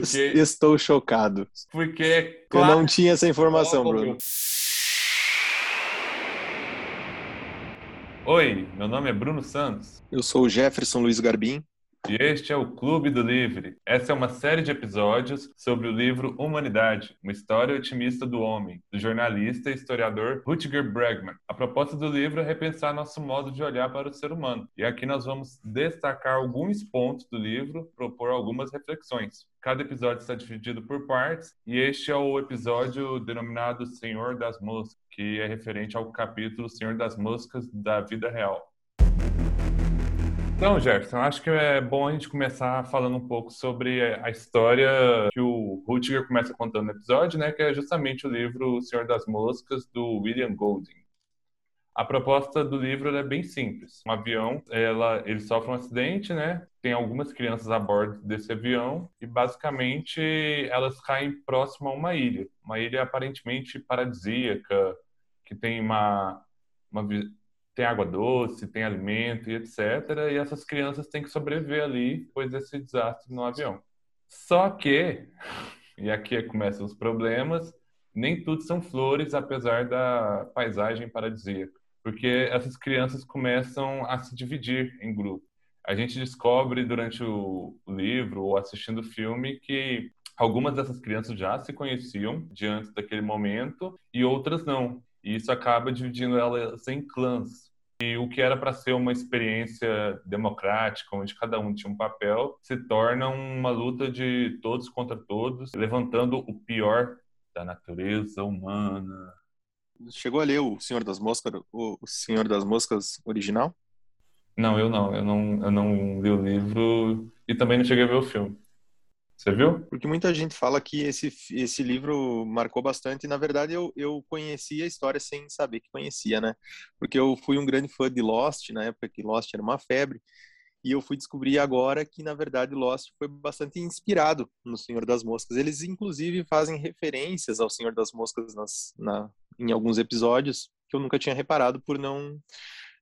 Porque, Estou chocado. porque é Eu claro. não tinha essa informação. Bruno. Oi, meu nome é Bruno Santos Eu sou o Jefferson Luiz Garbim. E este é o Clube do Livre. Essa é uma série de episódios sobre o livro Humanidade, uma história otimista do homem, do jornalista e historiador Rutger Bregman. A proposta do livro é repensar nosso modo de olhar para o ser humano. E aqui nós vamos destacar alguns pontos do livro, propor algumas reflexões. Cada episódio está dividido por partes e este é o episódio denominado Senhor das Moscas, que é referente ao capítulo Senhor das Moscas da vida real. Então, Jefferson, acho que é bom a gente começar falando um pouco sobre a história que o Rutger começa contando no episódio, né, que é justamente o livro O Senhor das Moscas, do William Golding. A proposta do livro é bem simples. Um avião, ela, ele sofre um acidente, né? Tem algumas crianças a bordo desse avião e basicamente elas caem próximo a uma ilha, uma ilha aparentemente paradisíaca, que tem uma, uma tem água doce, tem alimento e etc. E essas crianças têm que sobreviver ali depois desse desastre no avião. Só que, e aqui começam os problemas, nem tudo são flores, apesar da paisagem paradisíaca. Porque essas crianças começam a se dividir em grupos. A gente descobre durante o livro ou assistindo o filme que algumas dessas crianças já se conheciam diante daquele momento e outras não. E isso acaba dividindo elas em clãs. E o que era para ser uma experiência democrática, onde cada um tinha um papel, se torna uma luta de todos contra todos, levantando o pior da natureza humana. Chegou a ler o Senhor das Moscas, o o Senhor das Moscas original? Não, eu não, eu não, eu não li o livro e também não cheguei a ver o filme. Você viu? Porque muita gente fala que esse, esse livro marcou bastante, e na verdade eu, eu conheci a história sem saber que conhecia, né? Porque eu fui um grande fã de Lost, na época que Lost era uma febre, e eu fui descobrir agora que, na verdade, Lost foi bastante inspirado no Senhor das Moscas. Eles, inclusive, fazem referências ao Senhor das Moscas nas, na, em alguns episódios que eu nunca tinha reparado por não...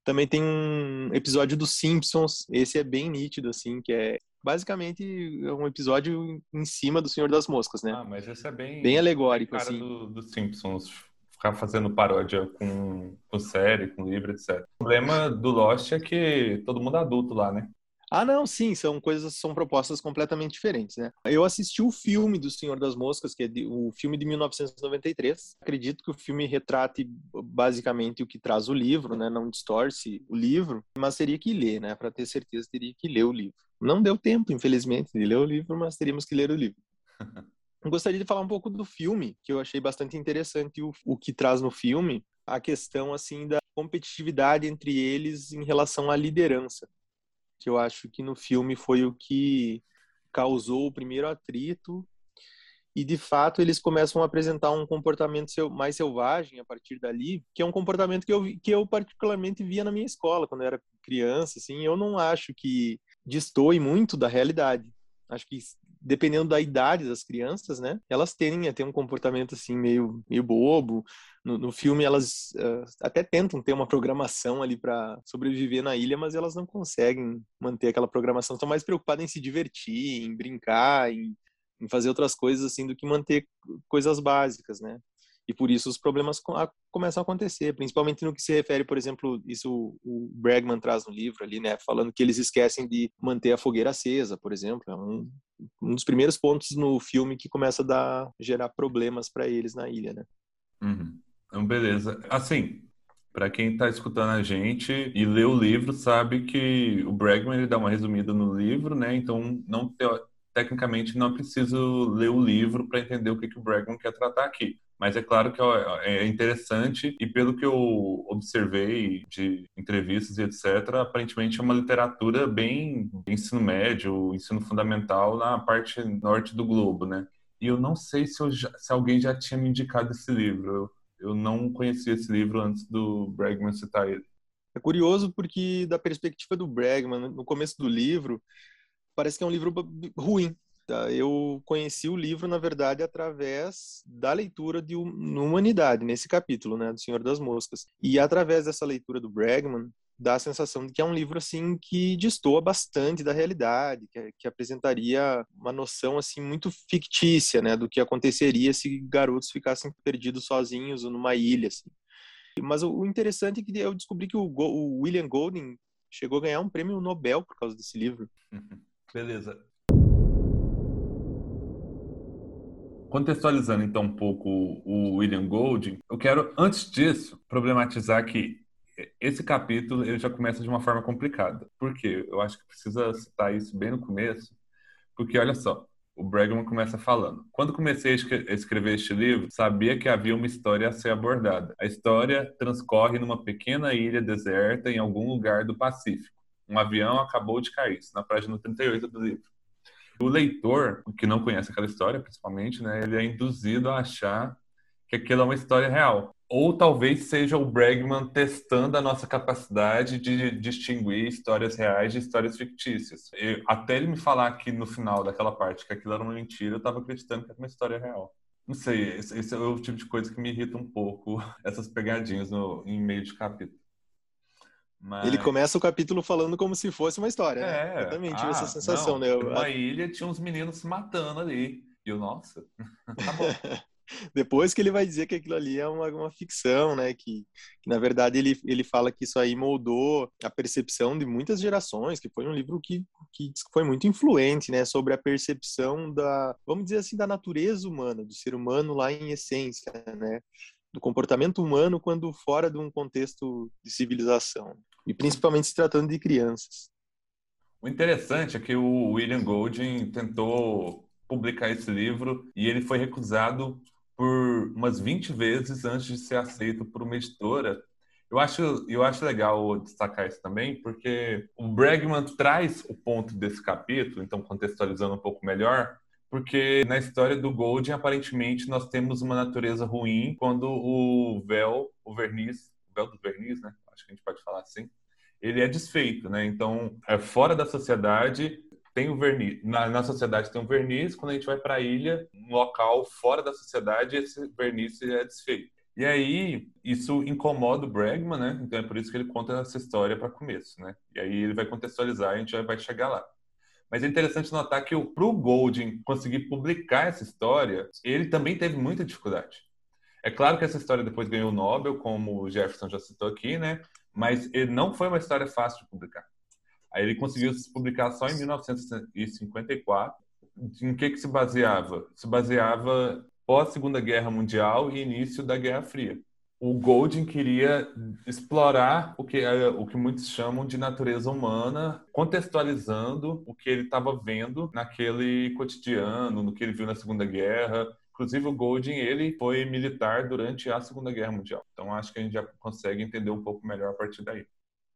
Também tem um episódio dos Simpsons, esse é bem nítido, assim, que é basicamente um episódio em cima do Senhor das Moscas, né? Ah, mas esse é bem, Bem alegórico, cara assim. do, dos Simpsons. Ficar fazendo paródia com, com série, com livro, etc. O problema do Lost é que todo mundo é adulto lá, né? Ah, não, sim, são coisas, são propostas completamente diferentes, né? Eu assisti o filme do Senhor das Moscas, que é de- o filme de 1993. Acredito que o filme retrate basicamente o que traz o livro, né? Não distorce o livro, mas teria que ler, né? Para ter certeza, teria que ler o livro. Não deu tempo, infelizmente, de ler o livro, mas teríamos que ler o livro. Gostaria de falar um pouco do filme, que eu achei bastante interessante o, o que traz no filme, a questão assim da competitividade entre eles em relação à liderança que eu acho que no filme foi o que causou o primeiro atrito e de fato eles começam a apresentar um comportamento mais selvagem a partir dali, que é um comportamento que eu que eu particularmente via na minha escola quando eu era criança, assim, eu não acho que destoe muito da realidade. Acho que dependendo da idade das crianças, né, elas tendem a ter um comportamento assim meio meio bobo. No, no filme elas eh, até tentam ter uma programação ali para sobreviver na ilha, mas elas não conseguem manter aquela programação. Estão mais preocupadas em se divertir, em brincar, em, em fazer outras coisas assim do que manter coisas básicas, né? E por isso os problemas começam a acontecer, principalmente no que se refere, por exemplo, isso o- Bregman traz no livro ali, né? Falando que eles esquecem de manter a fogueira acesa, por exemplo. É um, um dos primeiros pontos no filme que começa a dar, gerar problemas para eles na ilha, né? Uhum. Então, beleza. Assim, para quem tá escutando a gente e lê o livro, sabe que o Bregman ele dá uma resumida no livro, né? Então, não tecnicamente não preciso ler o livro para entender o que, que o Bregman quer tratar aqui. Mas é claro que ó, é interessante e pelo que eu observei de entrevistas e etc, aparentemente é uma literatura bem ensino médio, ensino fundamental na parte norte do globo, né? E eu não sei se, eu já- se alguém já tinha me indicado esse livro. Eu, eu não conhecia esse livro antes do Bregman citar ele. É curioso porque, da perspectiva do Bregman, no começo do livro, parece que é um livro ruim. Eu conheci o livro, na verdade, através da leitura de Hum- Humanidade, nesse capítulo, né, do Senhor das Moscas. E através dessa leitura do Bregman, dá a sensação de que é um livro assim que destoa bastante da realidade, que, que apresentaria uma noção assim muito fictícia, né, do que aconteceria se garotos ficassem perdidos sozinhos numa ilha. Assim. Mas o, interessante é que eu descobri que o, o William Golding chegou a ganhar um prêmio Nobel por causa desse livro. Beleza. Contextualizando então um pouco o William Golding, eu quero antes disso problematizar que esse capítulo ele já começa de uma forma complicada. Por quê? Eu acho que precisa citar isso bem no começo, porque olha só, o Bregman começa falando. Quando comecei a escrever este livro, sabia que havia uma história a ser abordada. A história transcorre numa pequena ilha deserta em algum lugar do Pacífico. Um avião acabou de cair, na página 38 do livro. O leitor, que não conhece aquela história, principalmente, né, ele é induzido a achar que aquilo é uma história real. Ou talvez seja o Bregman testando a nossa capacidade de distinguir histórias reais de histórias fictícias. Eu, até ele me falar que no final daquela parte que aquilo era uma mentira, eu estava acreditando que era uma história real. Não sei, esse, esse, é o tipo de coisa que me irrita um pouco, essas pegadinhas no, em meio de capítulo. Mas... Ele começa o capítulo falando como se fosse uma história. Né? É, né? Eu também tive ah, essa sensação, não, né? Uma ilha tinha uns meninos se matando ali. E eu, nossa, tá bom. Depois que ele vai dizer que aquilo ali é uma, uma ficção, né? Que, que, na verdade ele, ele fala que isso aí moldou a percepção de muitas gerações, que foi um livro que, que foi muito influente, né? Sobre a percepção da, vamos dizer assim, da natureza humana, do ser humano lá em essência, né? Do comportamento humano quando fora de um contexto de civilização. E principalmente se tratando de crianças. O interessante é que o William Golding tentou publicar esse livro e ele foi recusado por umas 20 vezes antes de ser aceito por uma editora. Eu acho, eu acho legal destacar isso também, porque o Bregman traz o ponto desse capítulo, então contextualizando um pouco melhor, porque na história do Golding, aparentemente, nós temos uma natureza ruim quando o véu, o verniz, o véu do verniz, né? Acho que a gente pode falar assim, ele é desfeito, né? Então, é fora da sociedade, tem o verniz. Na, na sociedade tem um verniz, quando a gente vai para a ilha, um local fora da sociedade, esse verniz é desfeito. E aí, isso incomoda o Bregman, né? Então é por isso que ele conta essa história para começo, né? E aí ele vai contextualizar e a gente vai chegar lá. Mas é interessante notar que para o Golding conseguir publicar essa história, ele também teve muita dificuldade. É claro que essa história depois ganhou o Nobel, como o Jefferson já citou aqui, né? Mas ele não foi uma história fácil de publicar. Aí ele conseguiu se publicar só em 1954. Em que, que se baseava? Se baseava pós Segunda Guerra Mundial e início da Guerra Fria. O Golding queria explorar o que, é, o que muitos chamam de natureza humana, contextualizando o que ele estava vendo naquele cotidiano, no que ele viu na Segunda Guerra, Inclusive, o Golding ele foi militar durante a Segunda Guerra Mundial. Então, acho que a gente já consegue entender um pouco melhor a partir daí.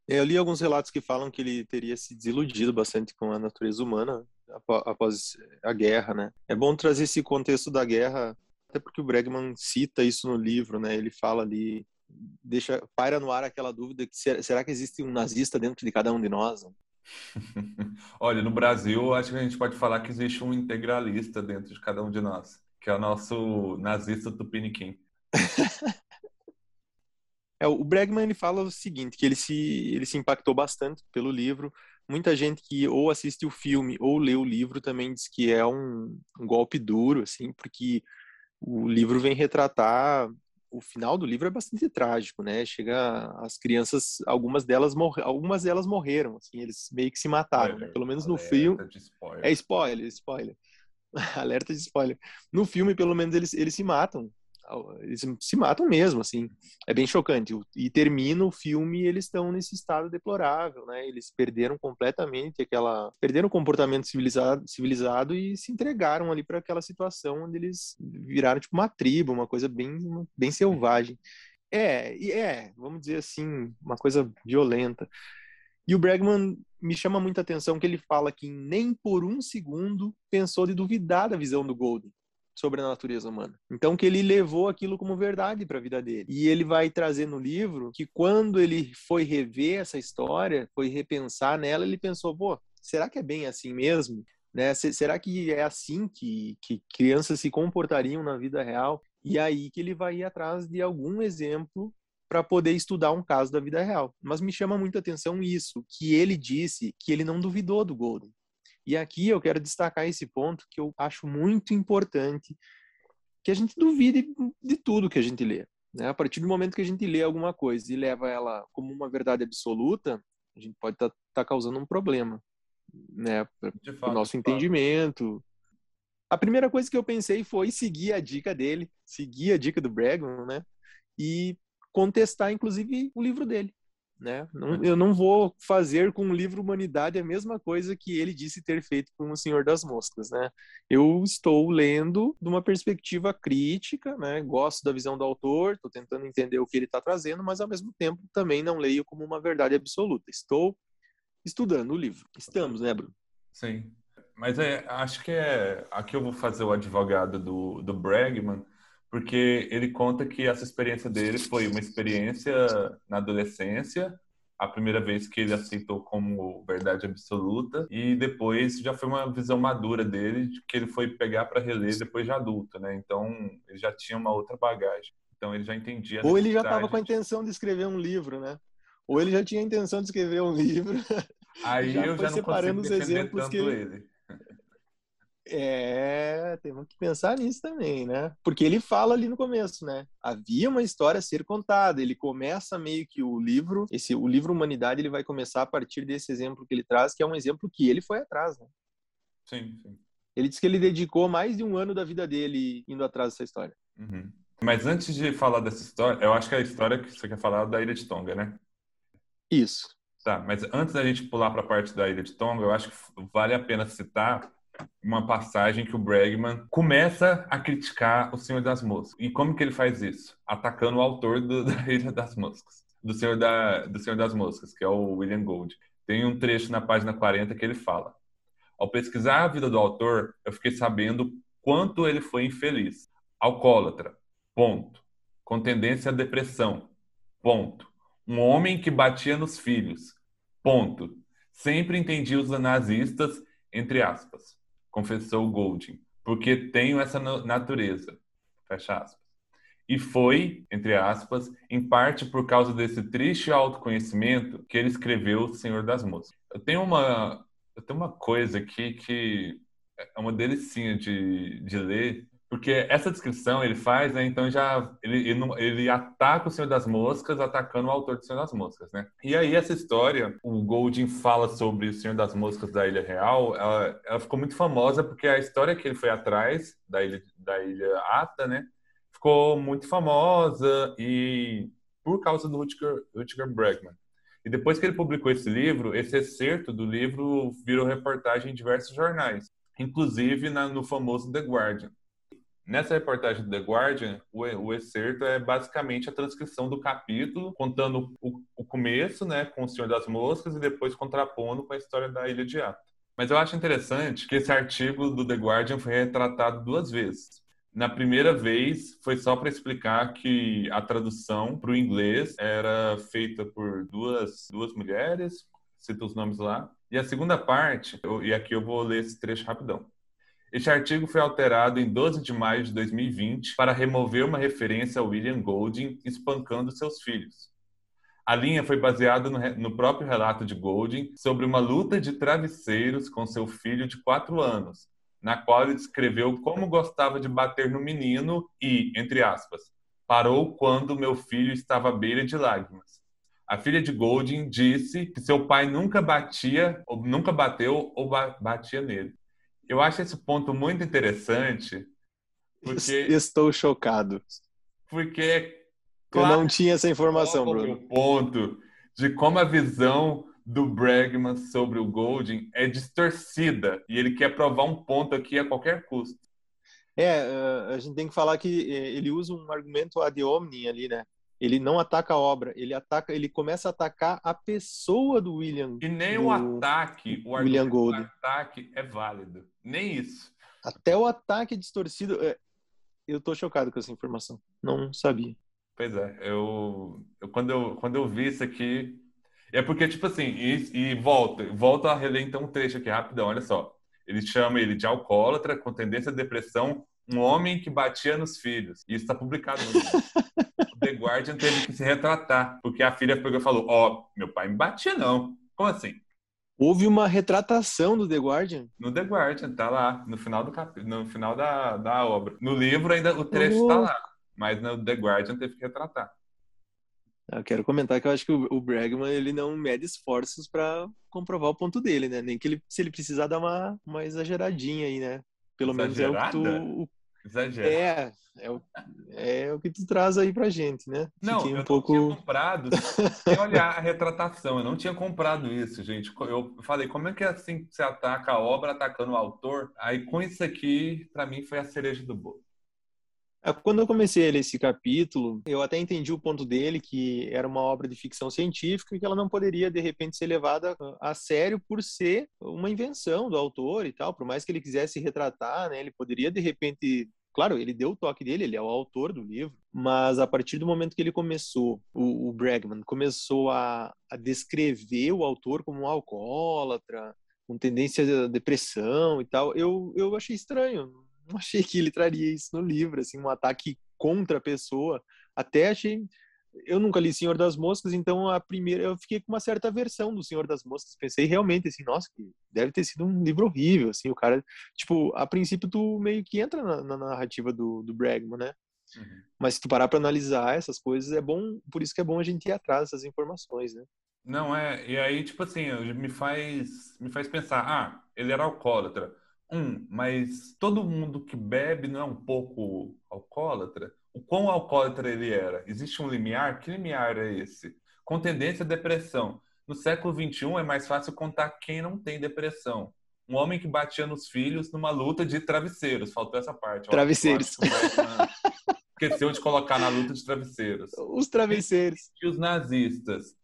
Eu li alguns relatos que falam que ele teria se desiludido bastante com a natureza humana após a guerra, né? É bom trazer esse contexto da guerra, até porque o Bregman cita isso no livro, né? Ele fala ali, deixa paira no ar aquela dúvida que será que existe um nazista dentro de cada um de nós? Olha, no Brasil, acho que a gente pode falar que existe um integralista dentro de cada um de nós, que é o nosso nazista tupiniquim. É, o Bregman ele fala o seguinte, que ele se, ele se impactou bastante pelo livro. Muita gente que ou assiste o filme ou lê o livro também diz que é um, um golpe duro, assim, porque o livro vem retratar o final do livro é bastante trágico, né? Chega as crianças, algumas delas morre, algumas delas morreram, assim, eles meio que se mataram, né? pelo menos no filme. É spoiler, spoiler. alerta de spoiler. No filme, pelo menos eles eles se matam eles se matam mesmo, assim. É bem chocante. E termina o filme e eles estão nesse estado deplorável, né? Eles perderam completamente aquela, perderam o comportamento civilizado, civilizado e se entregaram ali para aquela situação onde eles viraram tipo uma tribo, uma coisa bem, bem selvagem. É, é, vamos dizer assim, uma coisa violenta. E o Bregman me chama muita atenção que ele fala que nem por um segundo pensou de duvidar da visão do Golden sobre a natureza humana. Então que ele levou aquilo como verdade para a vida dele. E ele vai trazer no livro que quando ele foi rever essa história, foi repensar nela, ele pensou, pô, será que é bem assim mesmo? Né? Será que é assim que, que crianças se comportariam na vida real? E aí que ele vai ir atrás de algum exemplo para poder estudar um caso da vida real. Mas me chama muita atenção isso, que ele disse que ele não duvidou do Golden. E aqui eu quero destacar esse ponto que eu acho muito importante, que a gente duvide de tudo que a gente lê. Né? A partir do momento que a gente lê alguma coisa e leva ela como uma verdade absoluta, a gente pode estar tá, tá causando um problema, né, para o nosso entendimento. A primeira coisa que eu pensei foi seguir a dica dele, seguir a dica do Bregman, né, e contestar, inclusive, o livro dele. Né? Não, eu não vou fazer com o livro Humanidade a mesma coisa que ele disse ter feito com o Senhor das Moscas, né? Eu estou lendo de uma perspectiva crítica, né? Gosto da visão do autor, estou tentando entender o que ele está trazendo, mas ao mesmo tempo também não leio como uma verdade absoluta. Estou estudando o livro. Estamos, né, Bruno? Sim. Mas é, acho que é aqui eu vou fazer o advogado do, do Bregman porque ele conta que essa experiência dele foi uma experiência na adolescência, a primeira vez que ele aceitou como verdade absoluta e depois já foi uma visão madura dele que ele foi pegar para reler depois de adulto, né? Então ele já tinha uma outra bagagem. Então ele já entendia. Ou ele já estava com a intenção de escrever um livro, né? Ou ele já tinha a intenção de escrever um livro. Aí já eu já não separando os exemplos que ele... É, temos que pensar nisso também, né? Porque ele fala ali no começo, né? Havia uma história a ser contada. Ele começa meio que o livro, esse o livro Humanidade, ele vai começar a partir desse exemplo que ele traz, que é um exemplo que ele foi atrás, né? Sim, sim. Ele disse que ele dedicou mais de um ano da vida dele indo atrás dessa história. Uhum. Mas antes de falar dessa história, eu acho que é a história que você quer falar é da Ilha de Tonga, né? Isso. Tá, mas antes da gente pular para a parte da Ilha de Tonga, eu acho que vale a pena citar uma passagem que o Bregman começa a criticar o Senhor das Moscas. E como que ele faz isso? Atacando o autor do, da Ilha das Moscas, do Senhor, da, do Senhor das Moscas, que é o William Gold. Tem um trecho na página 40 que ele fala: Ao pesquisar a vida do autor, eu fiquei sabendo quanto ele foi infeliz. Alcoólatra, ponto. Com tendência à depressão, ponto. Um homem que batia nos filhos, ponto. Sempre entendi os nazistas, entre aspas confessou Golding, porque tenho essa natureza, fecha aspas. E foi, entre aspas, em parte por causa desse triste autoconhecimento que ele escreveu O Senhor das Moças. Eu tenho uma, eu tenho uma coisa aqui que é uma delicinha de, de ler, porque essa descrição ele faz, né? Então já ele, ele, ele, ataca o Senhor das Moscas, atacando o autor do Senhor das Moscas, né? E aí essa história, o Golding fala sobre o Senhor das Moscas da Ilha Real, ela, ela ficou muito famosa porque a história que ele foi atrás da ilha da Ilha Ata, né? Ficou muito famosa e por causa do Rutger, Rutger Bregman. E depois que ele publicou esse livro, esse excerto do livro virou reportagem em diversos jornais, inclusive na, no famoso The Guardian. Nessa reportagem do The Guardian, o, o excerto é basicamente a transcrição do capítulo, contando o, o, começo, né, com o Senhor das Moscas, e depois contrapondo com a história da Ilha de Ata. Mas eu acho interessante que esse artigo do The Guardian foi retratado duas vezes. Na primeira vez, foi só para explicar que a tradução para o inglês era feita por duas, duas mulheres, cito os nomes lá. E a segunda parte, e aqui eu vou ler esse trecho rapidão. Este artigo foi alterado em 12 de maio de 2020 para remover uma referência a William Golding espancando seus filhos. A linha foi baseada no, no, próprio relato de Golding sobre uma luta de travesseiros com seu filho de quatro anos, na qual ele descreveu como gostava de bater no menino e, entre aspas, parou quando meu filho estava à beira de lágrimas. A filha de Golding disse que seu pai nunca batia, ou nunca bateu ou batia nele. Eu acho esse ponto muito interessante. Porque, Estou chocado. Porque. Claro, Eu não tinha essa informação, Bruno. O ponto de como a visão do Bregman sobre o Golding é distorcida e ele quer provar um ponto aqui a qualquer custo. É, a gente tem que falar que é, ele usa um argumento ad hominem ali, né? Ele não ataca a obra, ele ataca, ele começa a atacar a pessoa do William. E nem o ataque, o William Gold. ataque é válido, nem isso. Até o ataque distorcido. É, eu tô chocado com essa informação. Não sabia. Pois é, eu, eu quando eu quando eu vi isso aqui, é porque tipo assim, e, e volta, volta a reler então um trecho aqui rapidão, olha só. Ele chama ele de alcoólatra com tendência à depressão, Um homem que batia nos filhos. Isso está publicado no livro. o The Guardian teve que se retratar, porque a filha pegou e falou: Ó, oh, meu pai me batia, não. Como assim? Houve uma retratação do The Guardian? No The Guardian, tá lá, no final do cap... no final da, da obra. No livro ainda o trecho oh. tá lá, mas no The Guardian teve que retratar. Eu quero comentar que eu acho que o, Bregman ele não mede esforços para comprovar o ponto dele, né? Nem que ele, se ele precisar dar uma, uma exageradinha aí, né? Pelo Exagerada? menos é o que tu. Exagero. É, é o, é o que tu traz aí pra gente, né? Não, Fiquei um eu pouco... não tinha comprado. Sem olhar a retratação, eu não tinha comprado isso, gente. Eu falei, como é que é assim você ataca a obra atacando o autor? Aí com isso aqui, para mim, foi a cereja do bolo. É, quando eu comecei a ler esse capítulo, eu até entendi o ponto dele, que era uma obra de ficção científica e que ela não poderia, de repente, ser levada a sério por ser uma invenção do autor e tal. Por mais que ele quisesse retratar, né, ele poderia, de repente, Claro, ele deu o toque dele, ele é o autor do livro, mas a partir do momento que ele começou, o, o Bregman começou a, a, descrever o autor como um alcoólatra, com tendência à depressão e tal, eu, eu achei estranho não achei que ele traria isso no livro, assim, um ataque contra a pessoa. Até achei. Eu nunca li Senhor das Moscas, então a primeira eu fiquei com uma certa versão do Senhor das Moscas. Pensei realmente assim, nossa, deve ter sido um livro horrível, assim, o cara, tipo, a princípio tu meio que entra na, na narrativa do, do Bregman, né? Uhum. Mas se tu parar para analisar essas coisas, é bom, por isso que é bom a gente ir atrás dessas informações, né? Não é, e aí tipo assim, me faz me faz pensar, ah, ele era alcoólatra um, mas todo mundo que bebe não é um pouco alcoólatra? O quão alcoólatra ele era? Existe um limiar? Que limiar é esse? Com tendência à depressão. No século XXI é mais fácil contar quem não tem depressão. Um homem que batia nos filhos numa luta de travesseiros. Faltou essa parte. Travesseiros. Esqueceu de colocar na luta de travesseiros. Os travesseiros. E os nazistas.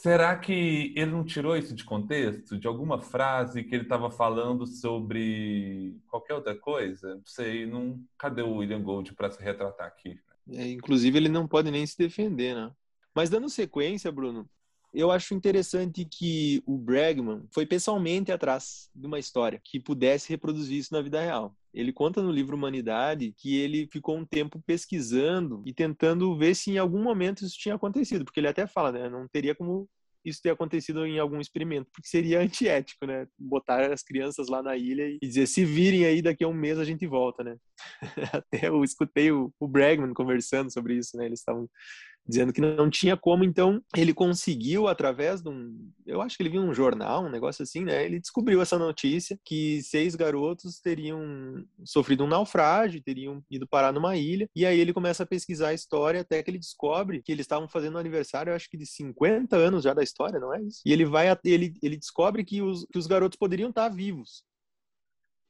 Será que ele não tirou isso de contexto? De alguma frase que ele estava falando sobre qualquer outra coisa? Não sei, não... cadê o William Gold para se retratar aqui? É, inclusive, ele não pode nem se defender, né? Mas dando sequência, Bruno, eu acho interessante que o Bregman foi pessoalmente atrás de uma história que pudesse reproduzir isso na vida real. Ele conta no livro Humanidade que ele ficou um tempo pesquisando e tentando ver se em algum momento isso tinha acontecido, porque ele até fala, né, não teria como isso ter acontecido em algum experimento, porque seria antiético, né? Botar as crianças lá na ilha e dizer, se virem aí, daqui a um mês a gente volta, né? Até eu escutei o, Bregman conversando sobre isso, né? Eles estavam dizendo que não tinha como, então ele conseguiu através de um, eu acho que ele viu um jornal, um negócio assim, né? Ele descobriu essa notícia que seis garotos teriam sofrido um naufrágio, teriam ido parar numa ilha, e aí ele começa a pesquisar a história até que ele descobre que eles estavam fazendo um aniversário, eu acho que de 50 anos já da história, não é isso? E ele vai ele ele descobre que os, que os garotos poderiam estar vivos.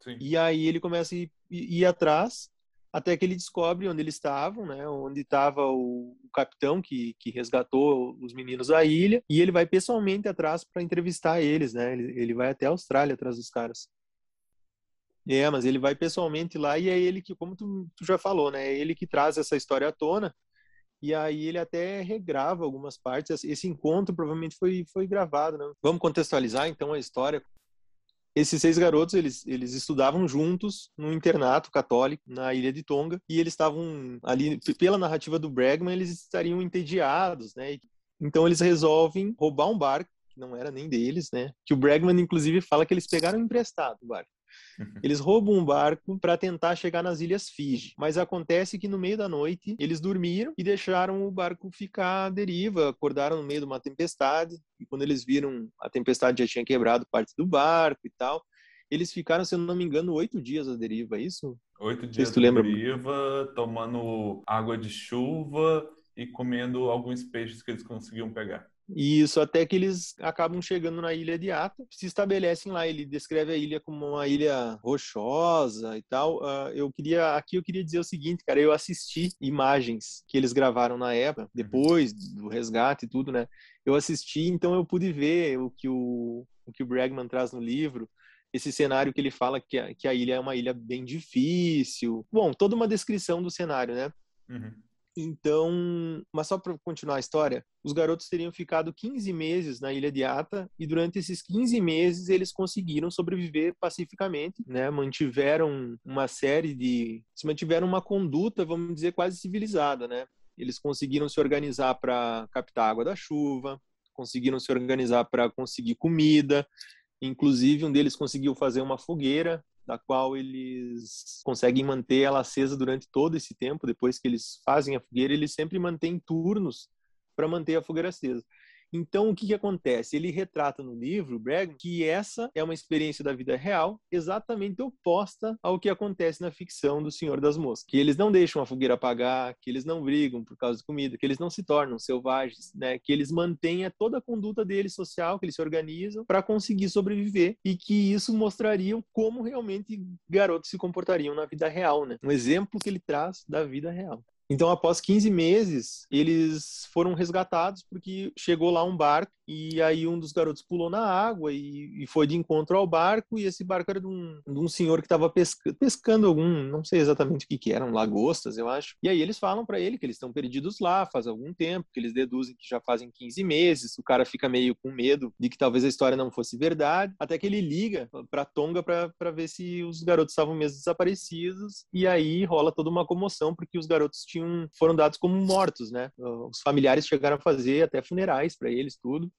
Sim. E aí ele começa a ir, ir atrás até que ele descobre onde eles estavam, né, onde estava o, o, capitão que, que resgatou os meninos da ilha, e ele vai pessoalmente atrás para entrevistar eles, né, ele, ele vai até a Austrália atrás dos caras. É, mas ele vai pessoalmente lá e é ele que, como tu, tu já falou, né, é ele que traz essa história à tona, e aí ele até regrava algumas partes. Esse encontro provavelmente foi, foi gravado, né? Vamos contextualizar então a história esses seis garotos, eles, eles estudavam juntos num internato católico na ilha de Tonga e eles estavam ali, pela narrativa do Bregman, eles estariam entediados, né? Então eles resolvem roubar um barco, que não era nem deles, né? Que o Bregman, inclusive, fala que eles pegaram emprestado o barco. Eles roubam um barco para tentar chegar nas ilhas Fiji, mas acontece que no meio da noite eles dormiram e deixaram o barco ficar à deriva, acordaram no meio de uma tempestade e quando eles viram a tempestade já tinha quebrado parte do barco e tal. Eles ficaram, se eu não me engano, oito dias à deriva, é isso? Oito dias à deriva, tomando água de chuva e comendo alguns peixes que eles conseguiam pegar. Isso, até que eles acabam chegando na ilha de Ata, se estabelecem lá. Ele descreve a ilha como uma ilha rochosa e tal. Uh, eu queria, aqui eu queria dizer o seguinte, cara, eu assisti imagens que eles gravaram na época, uhum. depois do resgate e tudo, né? Eu assisti, então eu pude ver o que o, o que o Bregman traz no livro, esse cenário que ele fala que a, que a ilha é uma ilha bem difícil. Bom, toda uma descrição do cenário, né? Uhum. Então, mas só para continuar a história, os garotos teriam ficado 15 meses na ilha de Ata e durante esses 15 meses eles conseguiram sobreviver pacificamente, né? Mantiveram uma série de, se mantiveram uma conduta, vamos dizer, quase civilizada, né? Eles conseguiram se organizar para captar água da chuva, conseguiram se organizar para conseguir comida, inclusive um deles conseguiu fazer uma fogueira da qual eles conseguem manter ela acesa durante todo esse tempo. Depois que eles fazem a fogueira, eles sempre mantêm turnos para manter a fogueira acesa. Então, o que, que acontece? Ele retrata no livro, Bregman, que essa é uma experiência da vida real exatamente oposta ao que acontece na ficção do Senhor das Moscas. Que eles não deixam a fogueira apagar, que eles não brigam por causa de comida, que eles não se tornam selvagens, né? que eles mantêm toda a conduta deles social, que eles se organizam para conseguir sobreviver e que isso mostraria como realmente garotos se comportariam na vida real. Né? Um exemplo que ele traz da vida real. Então, após 15 meses, eles foram resgatados porque chegou lá um barco e aí um dos garotos pulou na água e, e foi de encontro ao barco e esse barco era de um, de um senhor que estava pesca, pescando algum, não sei exatamente o que, que eram, lagostas, eu acho. E aí eles falam para ele que eles estão perdidos lá faz algum tempo, que eles deduzem que já fazem 15 meses. O cara fica meio com medo de que talvez a história não fosse verdade, até que ele liga para Tonga para ver se os garotos estavam mesmo desaparecidos e aí rola toda uma comoção porque os garotos tinham tinham foram dados como mortos, né? Os familiares chegaram a fazer até funerais para eles, tudo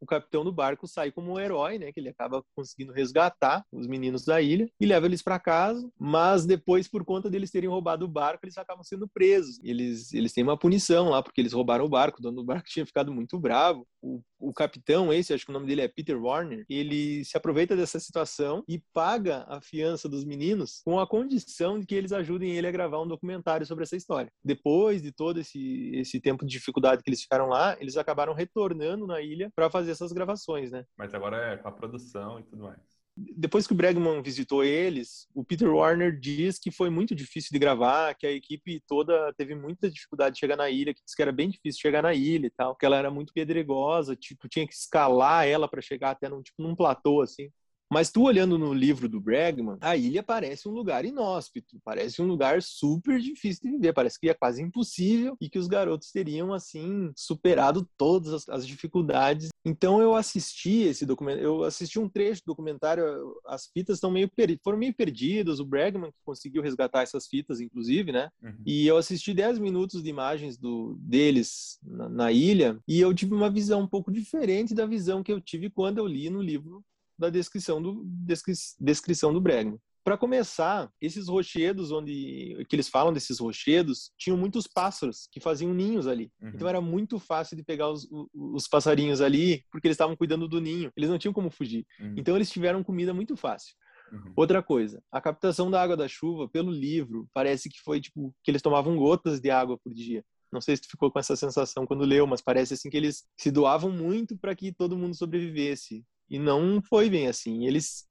o capitão do barco sai como um herói, né? Que ele acaba conseguindo resgatar os meninos da ilha e leva eles para casa. Mas depois, por conta deles terem roubado o barco, eles acabam sendo presos. Eles, eles têm uma punição lá porque eles roubaram o barco. O dono do barco tinha ficado muito bravo. O, o capitão, esse, acho que o nome dele é Peter Warner, ele se aproveita dessa situação e paga a fiança dos meninos com a condição de que eles ajudem ele a gravar um documentário sobre essa história. Depois de todo esse, esse tempo de dificuldade que eles ficaram lá, eles acabaram retornando na ilha para fazer fazer essas gravações, né? Mas agora é com a produção e tudo mais. Depois que o Bregman visitou eles, o Peter Warner diz que foi muito difícil de gravar, que a equipe toda teve muita dificuldade de chegar na ilha, que disse que era bem difícil chegar na ilha e tal, que ela era muito pedregosa, tipo, tinha que escalar ela para chegar até num, tipo, num platô assim. Mas tu olhando no livro do Bregman, a ilha parece um lugar inóspito, parece um lugar super difícil de viver, parece que é quase impossível e que os garotos teriam assim superado todas as, as dificuldades. Então eu assisti esse documentário, eu assisti um trecho do documentário, as fitas estão meio foram meio perdidas, o Bregman conseguiu resgatar essas fitas inclusive, né? Uhum. E eu assisti 10 minutos de imagens do deles na, na ilha e eu tive uma visão um pouco diferente da visão que eu tive quando eu li no livro da descrição do, descri, descrição do Bregman. Para começar, esses rochedos, onde que eles falam desses rochedos, tinham muitos pássaros que faziam ninhos ali. Uhum. Então era muito fácil de pegar os, os passarinhos ali, porque eles estavam cuidando do ninho. Eles não tinham como fugir. Uhum. Então eles tiveram comida muito fácil. Uhum. Outra coisa, a captação da água da chuva pelo livro parece que foi tipo que eles tomavam gotas de água por dia. Não sei se tu ficou com essa sensação quando leu, mas parece assim que eles se doavam muito para que todo mundo sobrevivesse. E não foi bem assim. Eles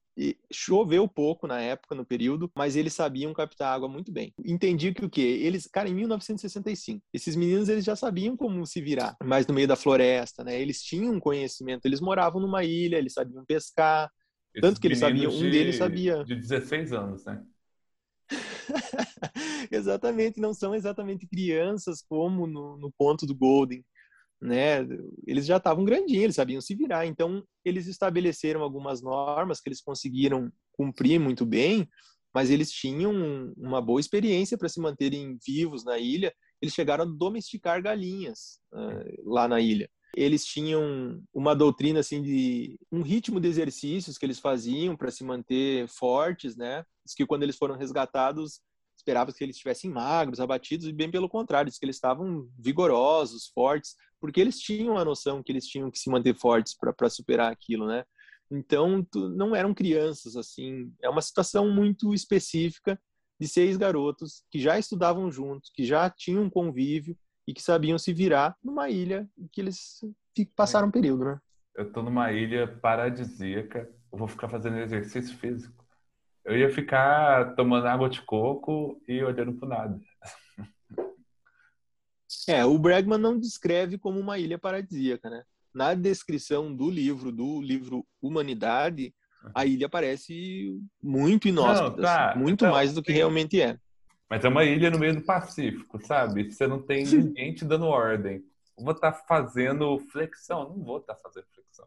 choveu pouco na época, no período, mas eles sabiam captar água muito bem. Entendi que o quê? Eles, cara, em 1965, esses meninos eles já sabiam como se virar, mas no meio da floresta, né? Eles tinham conhecimento, eles moravam numa ilha, eles sabiam pescar, esses tanto que eles sabiam, um deles sabia. De 16 anos, né? exatamente, não são exatamente crianças como no, no conto do Golden né? Eles já estavam grandinhos, eles sabiam se virar. Então, eles estabeleceram algumas normas que eles conseguiram cumprir muito bem, mas eles tinham uma boa experiência para se manterem vivos na ilha. Eles chegaram a domesticar galinhas uh, lá na ilha. Eles tinham uma doutrina assim de um ritmo de exercícios que eles faziam para se manter fortes, né? Diz que quando eles foram resgatados, esperava que eles estivessem magros, abatidos, e bem pelo contrário, que eles estavam vigorosos, fortes, porque eles tinham a noção que eles tinham que se manter fortes para superar aquilo, né? Então, tu, não eram crianças, assim. É uma situação muito específica de seis garotos que já estudavam juntos, que já tinham convívio e que sabiam se virar numa ilha que eles passaram um período, né? Eu tô numa ilha paradisíaca, eu vou ficar fazendo exercício físico. Eu ia ficar tomando água de coco e olhando pro nada. É, o Bregman não descreve como uma ilha paradisíaca, né? Na descrição do livro, do livro Humanidade, a ilha parece muito inóspita, não, tá. assim, muito então, mais do que realmente é. Mas é uma ilha no meio do Pacífico, sabe? Você não tem ninguém te dando ordem. Eu vou estar tá fazendo flexão? Não vou estar tá fazendo flexão.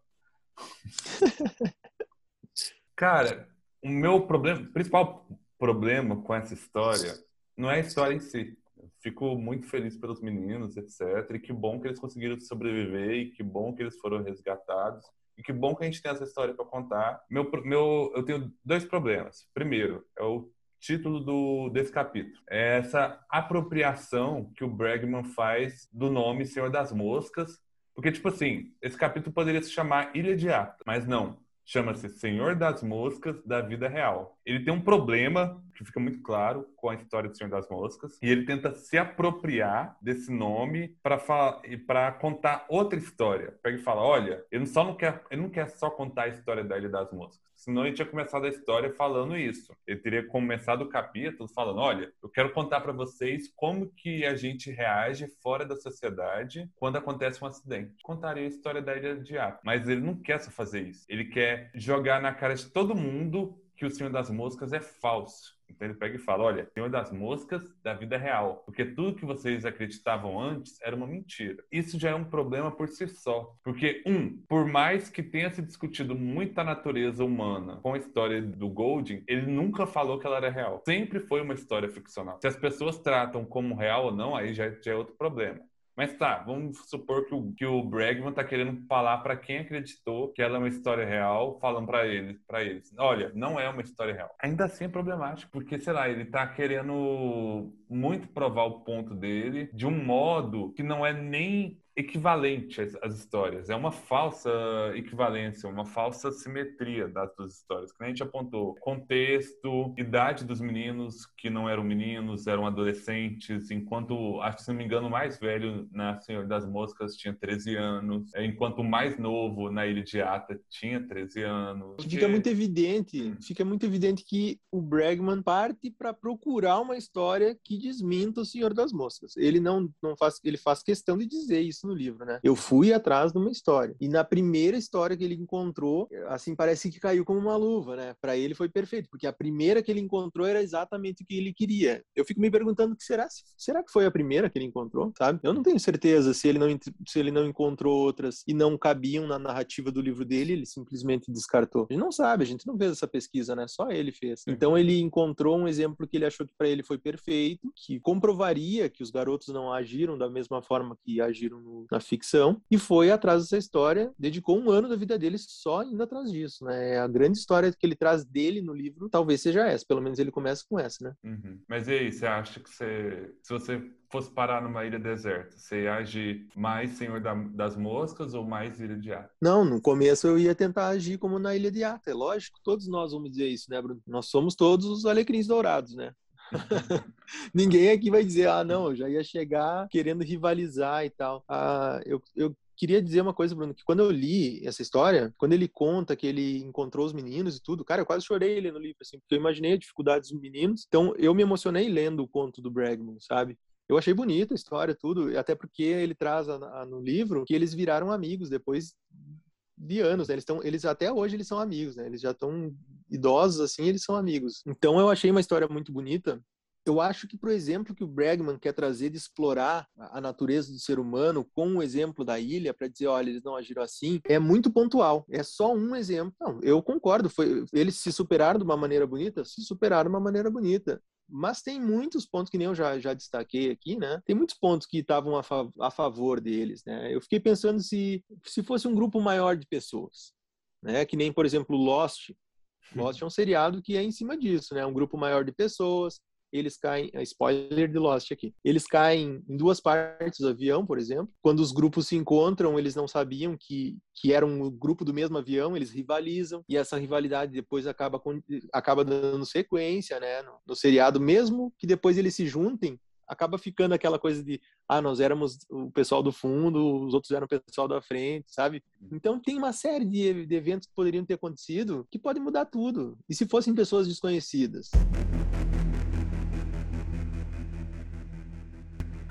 Cara, o meu problema, principal problema com essa história não é a história em si. Fico muito feliz pelos meninos, etc. E que bom que eles conseguiram sobreviver e que bom que eles foram resgatados. E que bom que a gente tem essa história para contar. Meu, meu, eu tenho dois problemas. Primeiro, é o título do, desse capítulo. É essa apropriação que o Bregman faz do nome Senhor das Moscas. Porque, tipo assim, esse capítulo poderia se chamar Ilha de Ata, mas não chama-se Senhor das Moscas da vida real. Ele tem um problema que fica muito claro com a história do Senhor das Moscas e ele tenta se apropriar desse nome para contar outra história. Pega e fala, olha, ele só não quer, ele não quer só contar a história da Ilha das Moscas. Senão ele tinha começado a história falando isso. Ele teria começado o capítulo falando, olha, eu quero contar para vocês como que a gente reage fora da sociedade quando acontece um acidente. Contaria a história da Ilha de Ato. Mas ele não quer só fazer isso. Ele quer jogar na cara de todo mundo que o Senhor das Moscas é falso. Então ele pega e fala: olha, Senhor das Moscas da vida real. Porque tudo que vocês acreditavam antes era uma mentira. Isso já é um problema por si só. Porque, um, por mais que tenha se discutido muita natureza humana com a história do Golding, ele nunca falou que ela era real. Sempre foi uma história ficcional. Se as pessoas tratam como real ou não, aí já, já é outro problema. Mas tá, vamos supor que o, que o Bregman tá querendo falar para quem acreditou que ela é uma história real, falando para eles, para eles, olha, não é uma história real. Ainda assim é problemático, porque sei lá, ele tá querendo muito provar o ponto dele de um modo que não é nem equivalente às, às, histórias. É uma falsa equivalência, uma falsa simetria das duas histórias. Que a gente apontou contexto, idade dos meninos que não eram meninos, eram adolescentes, enquanto, acho que se não me engano, o mais velho na Senhor das Moscas tinha 13 anos, é, enquanto o mais novo na Ilha de Ata tinha 13 anos. Fica muito evidente, fica muito evidente que o Bregman parte para procurar uma história que desminta o Senhor das Moscas. Ele não, não faz, ele faz questão de dizer isso isso no livro, né? Eu fui atrás de uma história. E na primeira história que ele encontrou, assim, parece que caiu como uma luva, né? Para ele foi perfeito, porque a primeira que ele encontrou era exatamente o que ele queria. Eu fico me perguntando que será será que foi a primeira que ele encontrou, sabe? Eu não tenho certeza se ele não se ele não encontrou outras e não cabiam na narrativa do livro dele, ele simplesmente descartou. A gente não sabe, a gente não fez essa pesquisa, né? Só ele fez. Então ele encontrou um exemplo que ele achou que para ele foi perfeito, que comprovaria que os garotos não agiram da mesma forma que agiram no na ficção e foi atrás dessa história, dedicou um ano da vida dele só indo atrás disso, né? A grande história que ele traz dele no livro talvez seja essa, pelo menos ele começa com essa, né? Uhum. Mas e aí, você acha que você, se você fosse parar numa ilha deserta, você ia agir mais Senhor da, das Moscas ou mais Ilha de Ata? Não, no começo eu ia tentar agir como na Ilha de Ata. É lógico, todos nós vamos dizer isso, né, Bruno? Nós somos todos os alecrins dourados, né? Ninguém aqui vai dizer, ah, não, eu já ia chegar querendo rivalizar e tal. Ah, eu, eu queria dizer uma coisa, Bruno, que quando eu li essa história, quando ele conta que ele encontrou os meninos e tudo, cara, eu quase chorei lendo o livro, assim, porque eu imaginei a dificuldade dos meninos. Então, eu me emocionei lendo o conto do Bregman, sabe? Eu achei bonita a história, tudo, até porque ele traz a, a, no livro que eles viraram amigos depois de anos, né? Eles estão, eles até hoje eles são amigos, né? Eles já estão idosos assim, eles são amigos. Então eu achei uma história muito bonita. Eu acho que, por exemplo, que o Bregman quer trazer de explorar a natureza do ser humano com o exemplo da ilha para dizer, olha, eles não agiram assim, é muito pontual. É só um exemplo. Não, eu concordo. Foi, eles se superaram de uma maneira bonita, se superaram de uma maneira bonita. Mas tem muitos pontos que nem eu já, já destaquei aqui, né? Tem muitos pontos que estavam a, fa a favor deles, né? Eu fiquei pensando se, se fosse um grupo maior de pessoas, né? Que nem, por exemplo, Lost. Lost é um seriado que é em cima disso, né? Um grupo maior de pessoas, eles caem, é spoiler de Lost aqui, eles caem em duas partes do avião, por exemplo. Quando os grupos se encontram, eles não sabiam que, que era um grupo do mesmo avião, eles rivalizam, e essa rivalidade depois acaba, acaba dando sequência, né, no, no seriado, mesmo que depois eles se juntem, acaba ficando aquela coisa de ah, nós éramos o pessoal do fundo, os outros eram o pessoal da frente, sabe? Então tem uma série de, de eventos que poderiam ter acontecido que podem mudar tudo. E se fossem pessoas desconhecidas?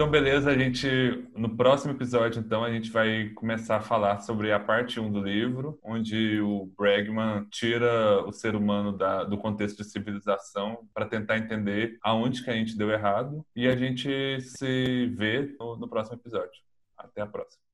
Então, beleza, a gente no próximo episódio, então, a gente vai começar a falar sobre a parte 1 do livro, onde o Bregman tira o ser humano da, do contexto de civilização para tentar entender aonde que a gente deu errado e a gente se vê no, no próximo episódio. Até a próxima.